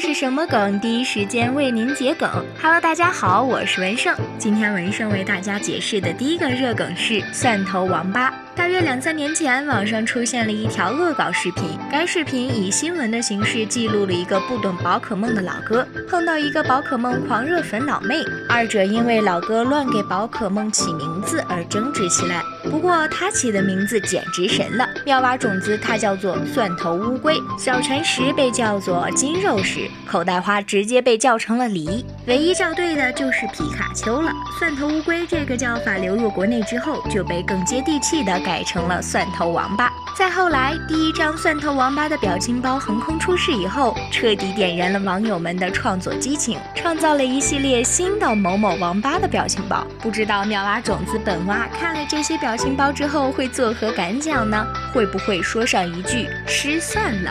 这是什么梗？第一时间为您解梗。Hello，大家好，我是文胜。今天文胜为大家解释的第一个热梗是蒜头王八。大约两三年前，网上出现了一条恶搞视频。该视频以新闻的形式记录了一个不懂宝可梦的老哥碰到一个宝可梦狂热粉老妹，二者因为老哥乱给宝可梦起名字而争执起来。不过他起的名字简直神了，妙蛙种子它叫做蒜头乌龟，小陈石被叫做金肉石，口袋花直接被叫成了梨。唯一叫对的就是皮卡丘了。蒜头乌龟这个叫法流入国内之后，就被更接地气的。改成了蒜头王八。再后来，第一张蒜头王八的表情包横空出世以后，彻底点燃了网友们的创作激情，创造了一系列新的某某王八的表情包。不知道妙蛙种子本蛙看了这些表情包之后会作何感想呢？会不会说上一句失算了？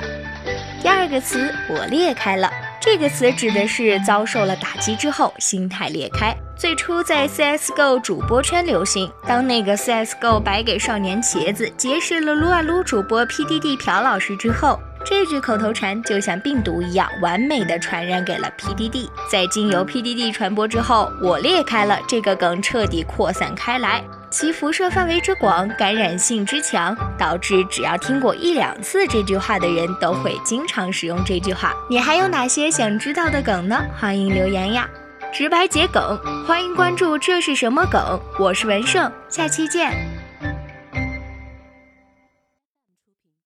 第二个词，我裂开了。这个词指的是遭受了打击之后心态裂开。最初在 CSGO 主播圈流行，当那个 CSGO 白给少年茄子结识了撸啊撸主播 PDD 朴老师之后，这句口头禅就像病毒一样完美的传染给了 PDD。在经由 PDD 传播之后，我裂开了这个梗彻底扩散开来，其辐射范围之广，感染性之强，导致只要听过一两次这句话的人都会经常使用这句话。你还有哪些想知道的梗呢？欢迎留言呀！直白解梗，欢迎关注。这是什么梗？我是文胜，下期见。